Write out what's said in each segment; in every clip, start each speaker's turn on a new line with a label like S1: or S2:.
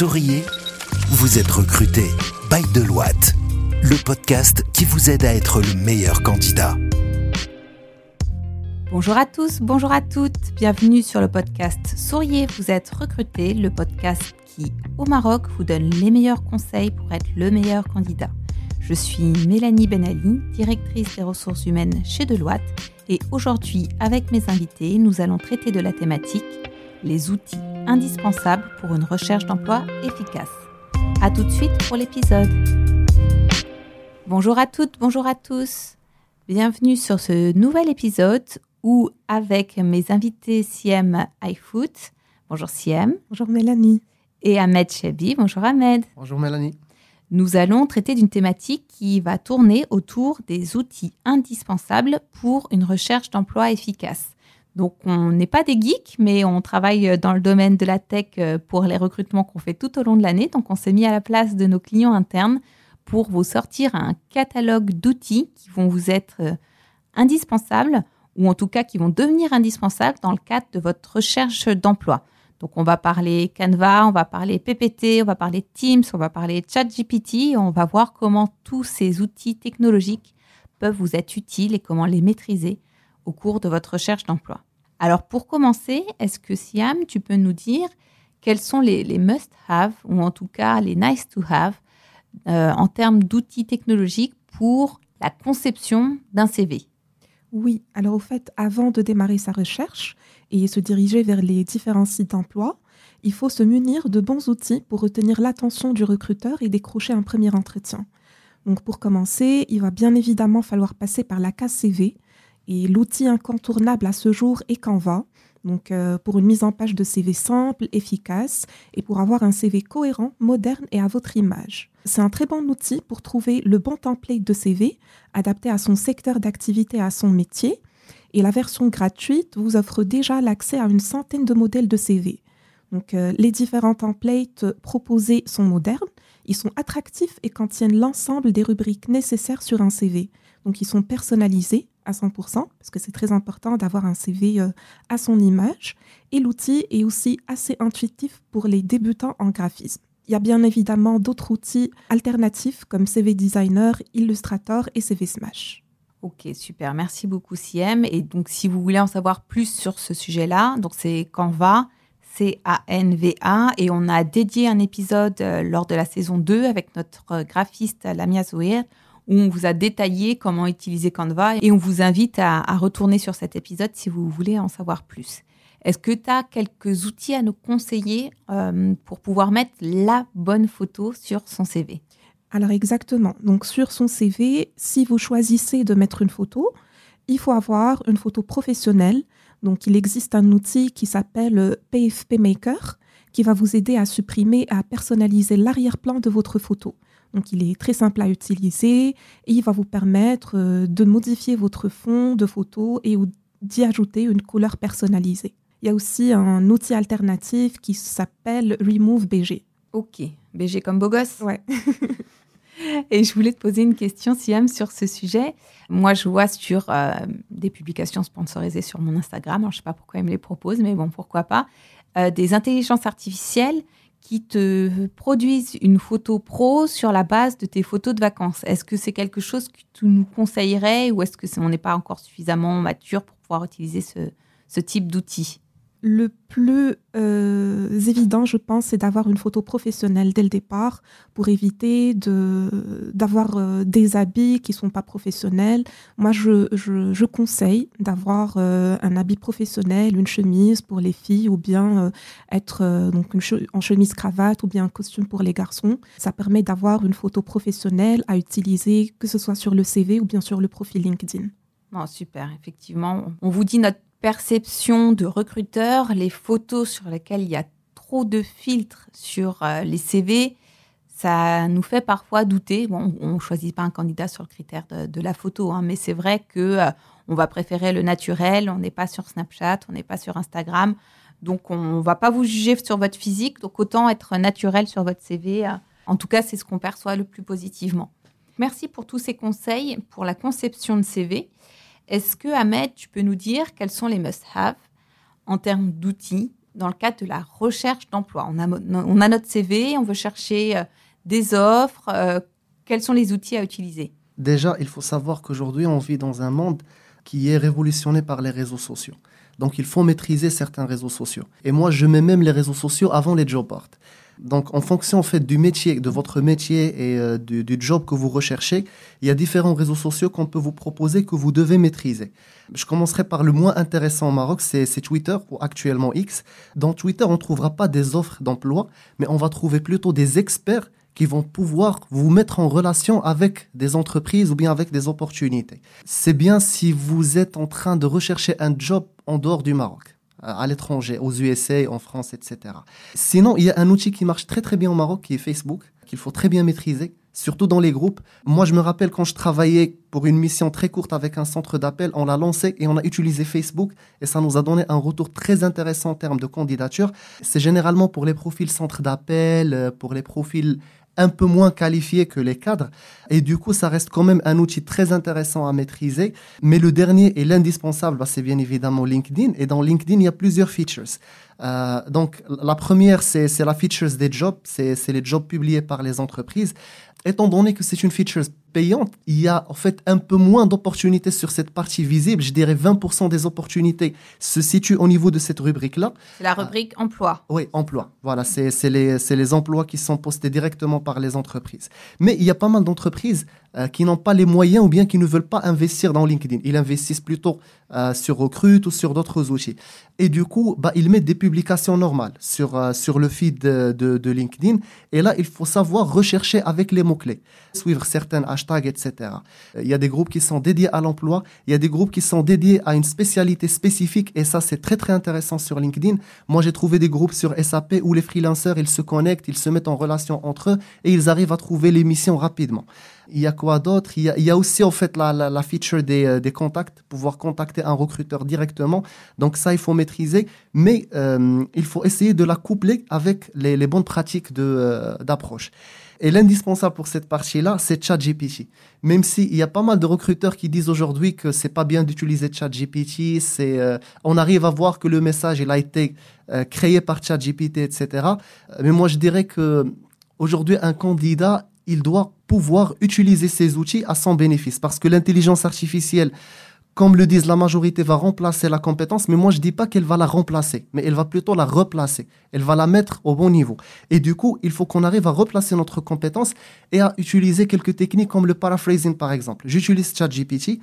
S1: souriez Vous êtes recruté by Deloitte, le podcast qui vous aide à être le meilleur candidat.
S2: Bonjour à tous, bonjour à toutes, bienvenue sur le podcast Souriez, vous êtes recruté, le podcast qui, au Maroc, vous donne les meilleurs conseils pour être le meilleur candidat. Je suis Mélanie Benali, directrice des ressources humaines chez Deloitte, et aujourd'hui, avec mes invités, nous allons traiter de la thématique les outils indispensables pour une recherche d'emploi efficace. A tout de suite pour l'épisode. Bonjour à toutes, bonjour à tous. Bienvenue sur ce nouvel épisode où, avec mes invités Siem iFoot, bonjour Siem.
S3: Bonjour Mélanie.
S2: Et Ahmed Chabi, bonjour Ahmed.
S4: Bonjour Mélanie.
S2: Nous allons traiter d'une thématique qui va tourner autour des outils indispensables pour une recherche d'emploi efficace. Donc, on n'est pas des geeks, mais on travaille dans le domaine de la tech euh, pour les recrutements qu'on fait tout au long de l'année. Donc, on s'est mis à la place de nos clients internes pour vous sortir un catalogue d'outils qui vont vous être euh, indispensables ou en tout cas qui vont devenir indispensables dans le cadre de votre recherche d'emploi. Donc, on va parler Canva, on va parler PPT, on va parler Teams, on va parler ChatGPT. On va voir comment tous ces outils technologiques peuvent vous être utiles et comment les maîtriser au cours de votre recherche d'emploi. Alors pour commencer, est-ce que Siam, tu peux nous dire quels sont les, must-have ou en tout cas les nice-to-have euh, en termes d'outils technologiques pour la conception d'un CV
S3: Oui, alors au fait, avant de démarrer sa recherche et se diriger vers les différents sites d'emploi, il faut se munir de bons outils pour retenir l'attention du recruteur et décrocher un premier entretien. Donc pour commencer, il va bien évidemment falloir passer par la case CV, et l'outil incontournable à ce jour est Canva. Donc, euh, pour une mise en page de CV simple, efficace et pour avoir un CV cohérent, moderne et à votre image. C'est un très bon outil pour trouver le bon template de CV adapté à son secteur d'activité, à son métier. Et la version gratuite vous offre déjà l'accès à une centaine de modèles de CV. Donc, euh, les différents templates proposés sont modernes, ils sont attractifs et contiennent l'ensemble des rubriques nécessaires sur un CV. Donc, ils sont personnalisés à 100%, parce que c'est très important d'avoir un CV euh, à son image. Et l'outil est aussi assez intuitif pour les débutants en graphisme. Il y a bien évidemment d'autres outils alternatifs comme CV Designer, Illustrator et CV Smash.
S2: Ok, super. Merci beaucoup, Siem. Et donc, si vous voulez en savoir plus sur ce sujet-là, donc c'est Canva, C-A-N-V-A, et on a dédié un épisode euh, lors de la saison 2 avec notre euh, graphiste Lamia Zouir où on vous a détaillé comment utiliser Canva et on vous invite à, retourner sur cet épisode si vous voulez en savoir plus. Est-ce que tu as quelques outils à nous conseiller euh, pour pouvoir mettre la bonne photo sur son CV
S3: Alors exactement. Donc sur son CV, si vous choisissez de mettre une photo, il faut avoir une photo professionnelle. Donc il existe un outil qui s'appelle PFP Maker qui va vous aider à supprimer et à personnaliser l'arrière-plan de votre photo. Donc il est très simple à utiliser et il va vous permettre euh, de modifier votre fond de photo et d'y ajouter une couleur personnalisée. Il y a aussi un outil alternatif qui s'appelle Remove BG.
S2: Ok, BG comme beau gosse
S3: Ouais.
S2: et je voulais te poser une question, Siam, sur ce sujet. Moi, je vois sur euh, des publications sponsorisées sur mon Instagram, je ne sais pas pourquoi ils me les proposent, mais bon, pourquoi pas, euh, des intelligences artificielles qui te produisent une photo pro sur la base de tes photos de vacances. Est-ce que c'est quelque chose que tu nous conseillerais ou est-ce que on n'est pas encore suffisamment mature pour pouvoir utiliser ce type d'outil?
S3: Le plus euh, évident, je pense, c'est d'avoir une photo professionnelle dès le départ pour éviter de, d'avoir euh, des habits qui ne sont pas professionnels. Moi, je, je, conseille d'avoir euh, un habit professionnel, une chemise pour les filles ou bien être donc une en chemise cravate ou bien un costume pour les garçons. Ça permet d'avoir une photo professionnelle à utiliser, que ce soit sur le CV ou bien sur le profil LinkedIn.
S2: Oh, super, effectivement. On vous dit notre perception de recruteur, les photos sur lesquelles il y a trop de filtres sur euh, les CV, ça nous fait parfois douter. Bon, on ne choisit pas un candidat sur le critère de, la photo, hein, mais c'est vrai que euh, on va préférer le naturel. On n'est pas sur Snapchat, on n'est pas sur Instagram, donc on ne va pas vous juger sur votre physique. Donc autant être naturel sur votre CV. En tout cas, c'est ce qu'on perçoit le plus positivement. Merci pour tous ces conseils pour la conception de CV. Est-ce que, Ahmed, tu peux nous dire quels sont les must-have en termes d'outils dans le cadre de la recherche d'emploi? On a, notre CV, on veut chercher euh, des offres. Euh, quels sont les outils à utiliser?
S4: Déjà, il faut savoir qu'aujourd'hui, on vit dans un monde qui est révolutionné par les réseaux sociaux. Donc, il faut maîtriser certains réseaux sociaux. Et moi, je mets même les réseaux sociaux avant les job boards. Donc, en fonction en fait du métier, de votre métier et euh, du, job que vous recherchez, il y a différents réseaux sociaux qu'on peut vous proposer que vous devez maîtriser. Je commencerai par le moins intéressant au Maroc, c'est Twitter ou actuellement X. Dans Twitter, on ne trouvera pas des offres d'emploi, mais on va trouver plutôt des experts qui vont pouvoir vous mettre en relation avec des entreprises ou bien avec des opportunités. C'est bien si vous êtes en train de rechercher un job en dehors du Maroc à l'étranger, aux USA, en France, etc. Sinon, il y a un outil qui marche très très bien au Maroc, qui est Facebook, qu'il faut très bien maîtriser, surtout dans les groupes. Moi, je me rappelle quand je travaillais pour une mission très courte avec un centre d'appel, on l'a lancé et on a utilisé Facebook et ça nous a donné un retour très intéressant en termes de candidature. C'est généralement pour les profils centre d'appel, euh, pour les profils un peu moins qualifiés que les cadres. Et du coup, ça reste quand même un outil très intéressant à maîtriser. Mais le dernier et l'indispensable, bah, c'est bien évidemment LinkedIn. Et dans LinkedIn, il y a plusieurs features. Euh, donc, la première, c'est la features des jobs. C'est les jobs publiés par les entreprises. Étant donné que c'est une feature payante, il y a en fait un peu moins d'opportunités sur cette partie visible. Je dirais 20% des opportunités se situent au niveau de cette rubrique-là.
S2: C'est la rubrique emploi.
S4: Oui, emploi. Voilà, c'est les, les emplois qui sont postés directement par les entreprises. Mais il y a pas mal d'entreprises euh, qui n'ont pas les moyens ou bien qui ne veulent pas investir dans LinkedIn. Ils investissent plutôt euh, sur Recruit ou sur d'autres outils. Et du coup, bah, ils mettent des publications normales sur, euh, sur le feed de, de, LinkedIn. Et là, il faut savoir rechercher avec les mots-clés, suivre certains hashtags, etc. Il y a des groupes qui sont dédiés à l'emploi, il y a des groupes qui sont dédiés à une spécialité spécifique. Et ça, c'est très, très intéressant sur LinkedIn. Moi, j'ai trouvé des groupes sur SAP où les freelancers, ils se connectent, ils se mettent en relation entre eux et ils arrivent à trouver les missions rapidement. Il y a quoi d'autre? Il, y a aussi en fait la, la, feature des, euh, des, contacts, pouvoir contacter un recruteur directement. Donc ça, il faut maîtriser, mais euh, il faut essayer de la coupler avec les, bonnes pratiques euh, d'approche. Et l'indispensable pour cette partie-là, c'est ChatGPT. Même s'il y a pas mal de recruteurs qui disent aujourd'hui que c'est pas bien d'utiliser ChatGPT, c'est, on arrive à voir que le message il a été créé par ChatGPT, etc. Mais moi, je dirais que aujourd'hui, un candidat, il doit pouvoir utiliser ces outils à son bénéfice. Parce que l'intelligence artificielle, comme le disent la majorité, va remplacer la compétence, mais moi je dis pas qu'elle va la remplacer, mais elle va plutôt la replacer. Elle va la mettre au bon niveau. Et du coup, il faut qu'on arrive à replacer notre compétence et à utiliser quelques techniques comme le paraphrasing par exemple. J'utilise ChatGPT,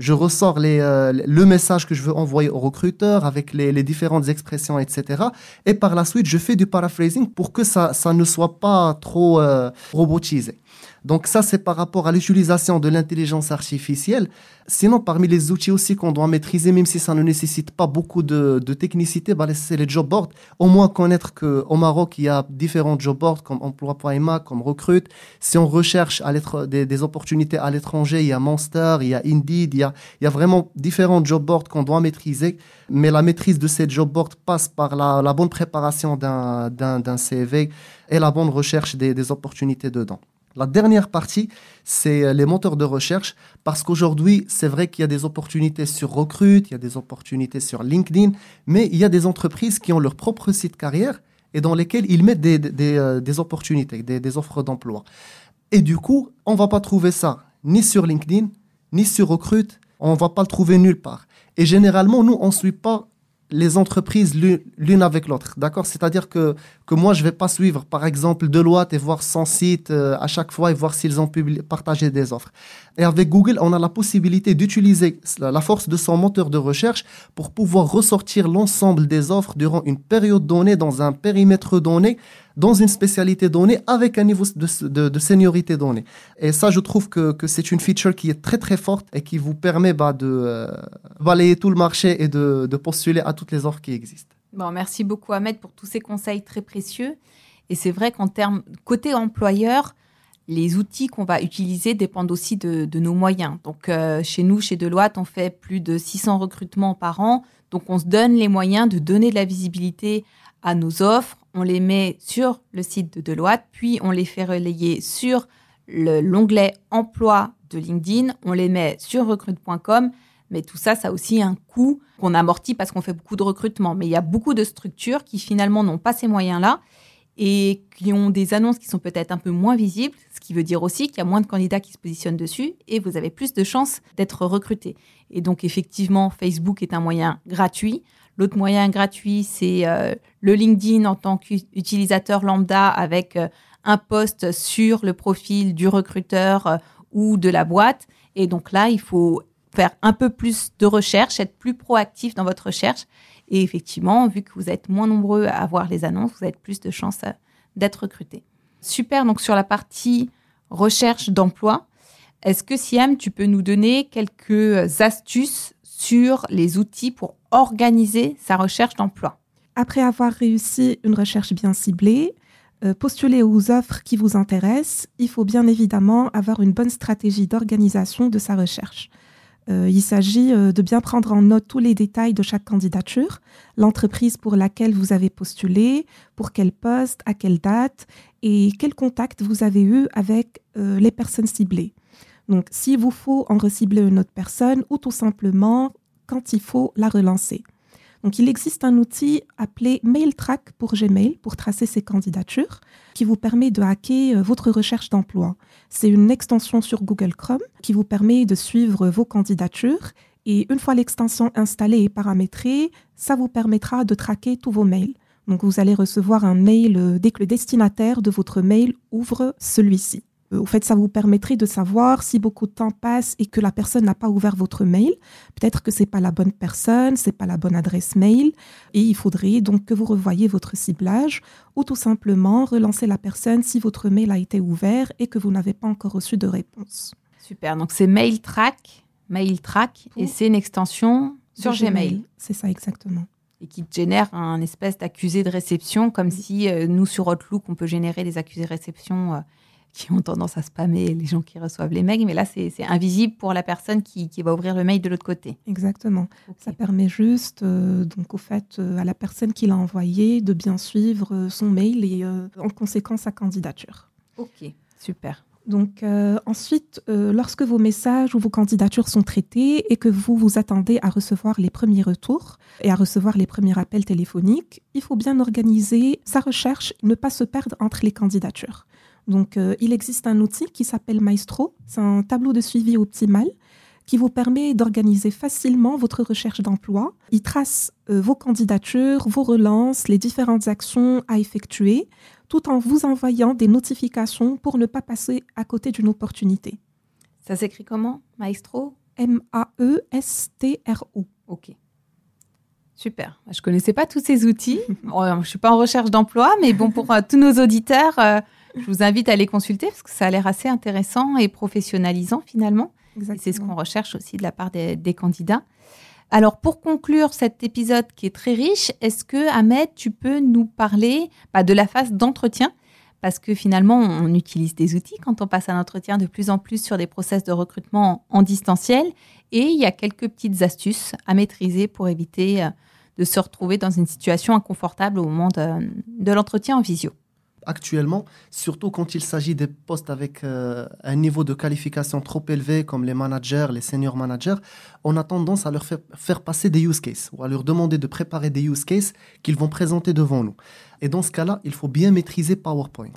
S4: je ressors euh, le message que je veux envoyer au recruteur avec les, les, différentes expressions, etc. Et par la suite, je fais du paraphrasing pour que ça, ça ne soit pas trop euh, robotisé. Donc ça, c'est par rapport à l'utilisation de l'intelligence artificielle. Sinon, parmi les outils aussi qu'on doit maîtriser, même si ça ne nécessite pas beaucoup de, technicité, bah, c'est les job boards. Au moins connaître qu'au Maroc, il y a différents job boards comme emploi.ma, comme Recrute. Si on recherche à des, opportunités à l'étranger, il y a Monster, il y a Indeed, il y a, vraiment différents job boards qu'on doit maîtriser. Mais la maîtrise de ces job boards passe par la, bonne préparation d'un CV et la bonne recherche des opportunités dedans. La dernière partie, c'est euh, les moteurs de recherche, parce qu'aujourd'hui, c'est vrai qu'il y a des opportunités sur Recruit, il y a des opportunités sur LinkedIn, mais il y a des entreprises qui ont leur propre site carrière et dans lesquels ils mettent des, des, euh, opportunités, des, des offres d'emploi. Et du coup, on va pas trouver ça ni sur LinkedIn, ni sur Recruit, on va pas le trouver nulle part. Et généralement, nous, on suit pas les entreprises l'une avec l'autre. D'accord? C'est-à-dire que, que moi, je ne vais pas suivre, par exemple, Deloitte et voir son site euh, à chaque fois et voir s'ils ont partagé des offres. Et avec Google, on a la possibilité d'utiliser la force de son moteur de recherche pour pouvoir ressortir l'ensemble des offres durant une période donnée, dans un périmètre donné, dans une spécialité donnée, avec un niveau de, de, seniorité donné. Et ça, je trouve que, que c'est une feature qui est très très forte et qui vous permet bah, de euh, balayer tout le marché et de, de postuler à toutes les offres qui existent.
S2: Bon, merci beaucoup Ahmed pour tous ces conseils très précieux. Et c'est vrai qu'en termes côté employeur, les outils qu'on va utiliser dépendent aussi de, nos moyens. Donc, euh, chez nous, chez Deloitte, on fait plus de 600 recrutements par an. Donc, on se donne les moyens de donner de la visibilité à nos offres. On les met sur le site de Deloitte, puis on les fait relayer sur l'onglet emploi de LinkedIn. On les met sur recrute.com. Mais tout ça, ça a aussi un coût qu'on amortit parce qu'on fait beaucoup de recrutement. Mais il y a beaucoup de structures qui finalement n'ont pas ces moyens-là et qui ont des annonces qui sont peut-être un peu moins visibles, ce qui veut dire aussi qu'il y a moins de candidats qui se positionnent dessus et vous avez plus de chances d'être recruté. Et donc effectivement, Facebook est un moyen gratuit. L'autre moyen gratuit, c'est euh, le LinkedIn en tant qu'utilisateur lambda avec euh, un poste sur le profil du recruteur euh, ou de la boîte. Et donc là, il faut faire un peu plus de recherche, être plus proactif dans votre recherche et effectivement, vu que vous êtes moins nombreux à avoir les annonces, vous avez plus de chances euh, d'être recruté. Super, donc sur la partie recherche d'emploi, est-ce que Siam, tu peux nous donner quelques astuces sur les outils pour organiser sa recherche d'emploi?
S3: Après avoir réussi une recherche bien ciblée, euh, postuler aux offres qui vous intéressent, il faut bien évidemment avoir une bonne stratégie d'organisation de sa recherche. Euh, il s'agit euh, de bien prendre en note tous les détails de chaque candidature, l'entreprise pour laquelle vous avez postulé, pour quel poste, à quelle date et quel contact vous avez eu avec euh, les personnes ciblées. Donc, s'il vous faut en recibler une autre personne ou tout simplement quand il faut la relancer. Donc, il existe un outil appelé MailTrack pour Gmail pour tracer ses candidatures qui vous permet de hacker euh, votre recherche d'emploi. C'est une extension sur Google Chrome qui vous permet de suivre vos candidatures et une fois l'extension installée et paramétrée, ça vous permettra de traquer tous vos mails. Donc, vous allez recevoir un mail euh, dès que le destinataire de votre mail ouvre celui-ci. Au fait, ça vous permettrait de savoir si beaucoup de temps passe et que la personne n'a pas ouvert votre mail. Peut-être que c'est pas la bonne personne, c'est pas la bonne adresse mail, et il faudrait donc que vous revoyiez votre ciblage ou tout simplement relancer la personne si votre mail a été ouvert et que vous n'avez pas encore reçu de réponse.
S2: Super. Donc c'est MailTrack, MailTrack, et c'est une extension sur Gmail.
S3: C'est ça exactement
S2: et qui génère un espèce d'accusé de réception, comme si euh, nous, sur Outlook, on peut générer des accusés de réception euh, qui ont tendance à spammer les gens qui reçoivent les mails, mais là, c'est invisible pour la personne qui, va ouvrir le mail de l'autre côté.
S3: Exactement. Ça permet juste, euh, donc, au fait, euh, à la personne qui l'a envoyé de bien suivre euh, son mail et en conséquence sa candidature.
S2: Ok, super.
S3: Donc ensuite, lorsque vos messages ou vos candidatures sont traités et que vous vous attendez à recevoir les premiers retours et à recevoir les premiers appels téléphoniques, il faut bien organiser sa recherche, ne pas se perdre entre les candidatures. Donc, euh, il existe un outil qui s'appelle Maestro. C'est un tableau de suivi optimal qui vous permet d'organiser facilement votre recherche d'emploi. Il trace euh, vos candidatures, vos relances, les différentes actions à effectuer, tout en vous envoyant des notifications pour ne pas passer à côté d'une opportunité.
S2: Ça s'écrit comment Maestro?
S3: M-A-E-S-T-R-O.
S2: Ok. Super. Je connaissais pas tous ces outils. je ne suis pas en recherche d'emploi, mais bon, pour euh, tous nos auditeurs, je vous invite à les consulter parce que ça a l'air assez intéressant et professionnalisant finalement. C'est ce qu'on recherche aussi de la part des, candidats. Alors pour conclure cet épisode qui est très riche, est-ce que Ahmed, tu peux nous parler bah, de la phase d'entretien? Parce que finalement, on utilise des outils quand on passe un entretien de plus en plus sur des process de recrutement en distanciel. Et il y a quelques petites astuces à maîtriser pour éviter euh, de se retrouver dans une situation inconfortable au moment de l'entretien en visio
S4: actuellement, surtout quand il s'agit des postes avec euh, un niveau de qualification trop élevé comme les managers, les senior managers, on a tendance à leur faire, faire passer des use cases ou à leur demander de préparer des use cases qu'ils vont présenter devant nous. Et dans ce cas-là, il faut bien maîtriser PowerPoint.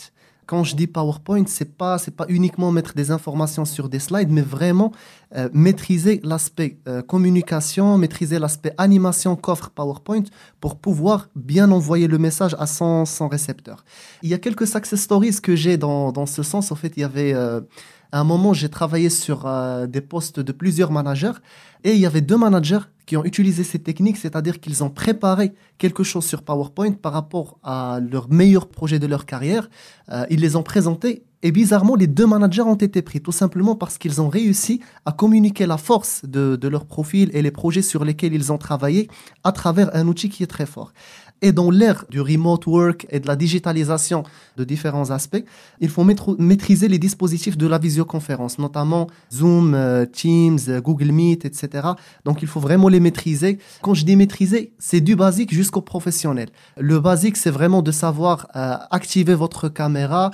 S4: Quand je dis PowerPoint, c'est pas c'est pas uniquement mettre des informations sur des slides, mais vraiment euh, maîtriser l'aspect euh, communication, maîtriser l'aspect animation qu'offre PowerPoint pour pouvoir bien envoyer le message à son, son récepteur. Il y a quelques success stories que j'ai dans, dans ce sens. En fait, il y avait euh, à un moment, j'ai travaillé sur des postes de plusieurs managers et il y avait deux managers qui ont utilisé ces techniques, c'est-à-dire qu'ils ont préparé quelque chose sur PowerPoint par rapport à leur meilleur projet de leur carrière. Euh, ils les ont présentés et bizarrement, les deux managers ont été pris, tout simplement parce qu'ils ont réussi à communiquer la force de, leur profil et les projets sur lesquels ils ont travaillé à travers un outil qui est très fort. Et dans l'ère du remote work et de la digitalisation de différents aspects, il faut maîtriser les dispositifs de la visioconférence, notamment Zoom, euh, Teams, euh, Google Meet, etc. Donc il faut vraiment les maîtriser. Quand je dis maîtriser, c'est du basique jusqu'au professionnel. Le basique, c'est vraiment de savoir euh, activer votre caméra,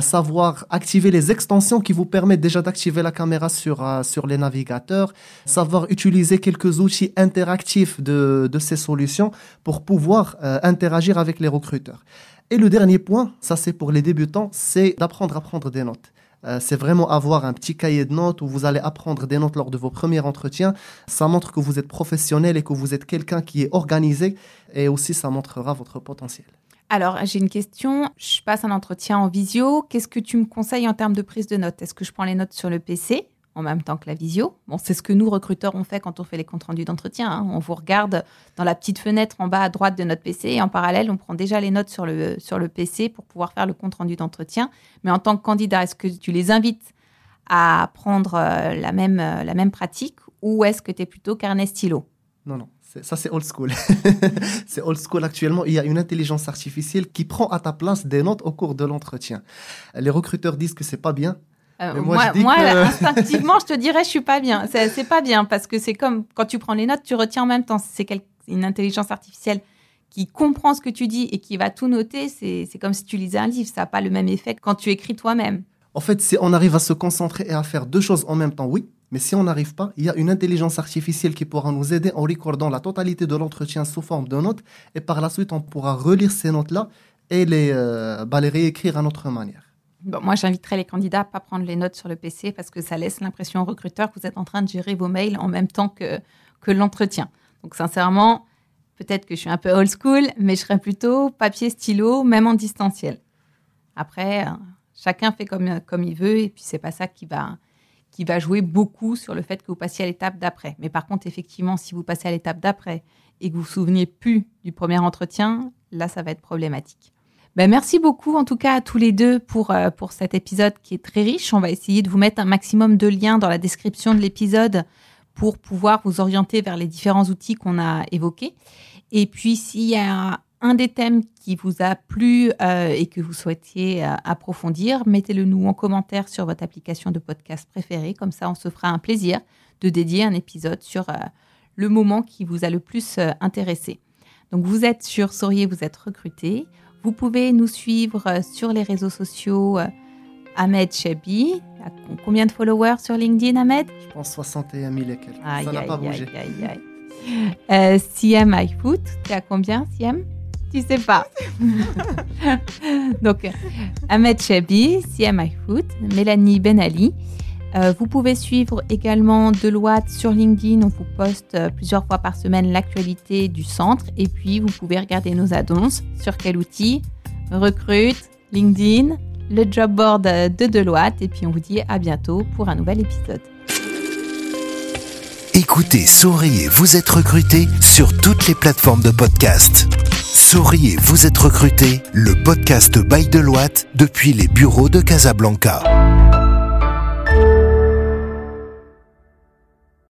S4: savoir activer les extensions qui vous permettent déjà d'activer la caméra sur, sur les navigateurs, savoir utiliser quelques outils interactifs de, de ces solutions pour pouvoir interagir avec les recruteurs. Et le dernier point, ça c'est pour les débutants, c'est d'apprendre à prendre des notes. Euh, c'est vraiment avoir un petit cahier de notes où vous allez apprendre des notes lors de vos premiers entretiens. Ça montre que vous êtes professionnel et que vous êtes quelqu'un qui est organisé et aussi ça montrera votre potentiel.
S2: Alors, j'ai une question. Je passe un entretien en visio. Qu'est-ce que tu me conseilles en termes de prise de notes? Est-ce que je prends les notes sur le PC en même temps que la visio. Bon, c'est ce que nous, recruteurs, on fait quand on fait les comptes rendus d'entretien. Hein. On vous regarde dans la petite fenêtre en bas à droite de notre PC et en parallèle, on prend déjà les notes sur le, sur le PC pour pouvoir faire le compte rendu d'entretien. Mais en tant que candidat, est-ce que tu les invites à prendre euh, la, même, euh, la même pratique ou est-ce que tu es plutôt carnet stylo?
S4: Non, non. Ça, c'est old school. c'est old school actuellement. Il y a une intelligence artificielle qui prend à ta place des notes au cours de l'entretien. Les recruteurs disent que c'est pas bien
S2: euh, moi, instinctivement, je te dirais, je suis pas bien. C'est pas bien parce que c'est comme quand tu prends les notes, tu retiens en même temps. C'est une intelligence artificielle qui comprend ce que tu dis et qui va tout noter. C'est comme si tu lisais un livre. Ça n'a pas le même effet que quand tu écris toi-même.
S4: En fait, si on arrive à se concentrer et à faire deux choses en même temps, oui. Mais si on n'arrive pas, il y a une intelligence artificielle qui pourra nous aider en recordant la totalité de l'entretien sous forme de notes. Et par la suite, on pourra relire ces notes-là et les, euh, bah, les réécrire à notre manière
S2: moi, j'inviterais les candidats à pas prendre les notes sur le PC parce que ça laisse l'impression au recruteur que vous êtes en train de gérer vos mails en même temps que, que l'entretien. Donc, sincèrement, peut-être que je suis un peu old school, mais je serais plutôt papier, stylo, même en distanciel. Après, euh, chacun fait comme, comme il veut et puis c'est pas ça qui va, qui va jouer beaucoup sur le fait que vous passiez à l'étape d'après. Mais par contre, effectivement, si vous passez à l'étape d'après et que vous vous souveniez plus du premier entretien, là, ça va être problématique. Ben, merci beaucoup en tout cas à tous les deux pour, euh, pour cet épisode qui est très riche. On va essayer de vous mettre un maximum de liens dans la description de l'épisode pour pouvoir vous orienter vers les différents outils qu'on a évoqués. Et puis s'il y a un des thèmes qui vous a plu euh, et que vous souhaitiez euh, approfondir, mettez-le nous en commentaire sur votre application de podcast préférée. Comme ça, on se fera un plaisir de dédier un épisode sur le moment qui vous a le plus intéressé. Donc vous êtes sur Saurier, vous êtes recruté. Vous pouvez nous suivre euh, sur les réseaux sociaux. Euh, Ahmed Chebi. Combien de followers sur LinkedIn, Ahmed?
S4: Je pense 61 000 et quelques. Ça n'a pas bougé.
S2: Aïe, aïe, euh, Siem iFoot, tu as combien, Siem Tu sais pas. Donc, Ahmed Chebi, Siem iFoot, Mélanie Benali. Euh, vous pouvez suivre également Deloitte sur LinkedIn. On vous poste euh, plusieurs fois par semaine l'actualité du centre. Et puis, vous pouvez regarder nos annonces sur quel outil? Recrute, LinkedIn, le job board de Deloitte. Et puis, on vous dit à bientôt pour un nouvel épisode.
S1: Écoutez, souriez, vous êtes recruté sur toutes les plateformes de podcast. Souriez, vous êtes recruté, le podcast by Deloitte depuis les bureaux de Casablanca.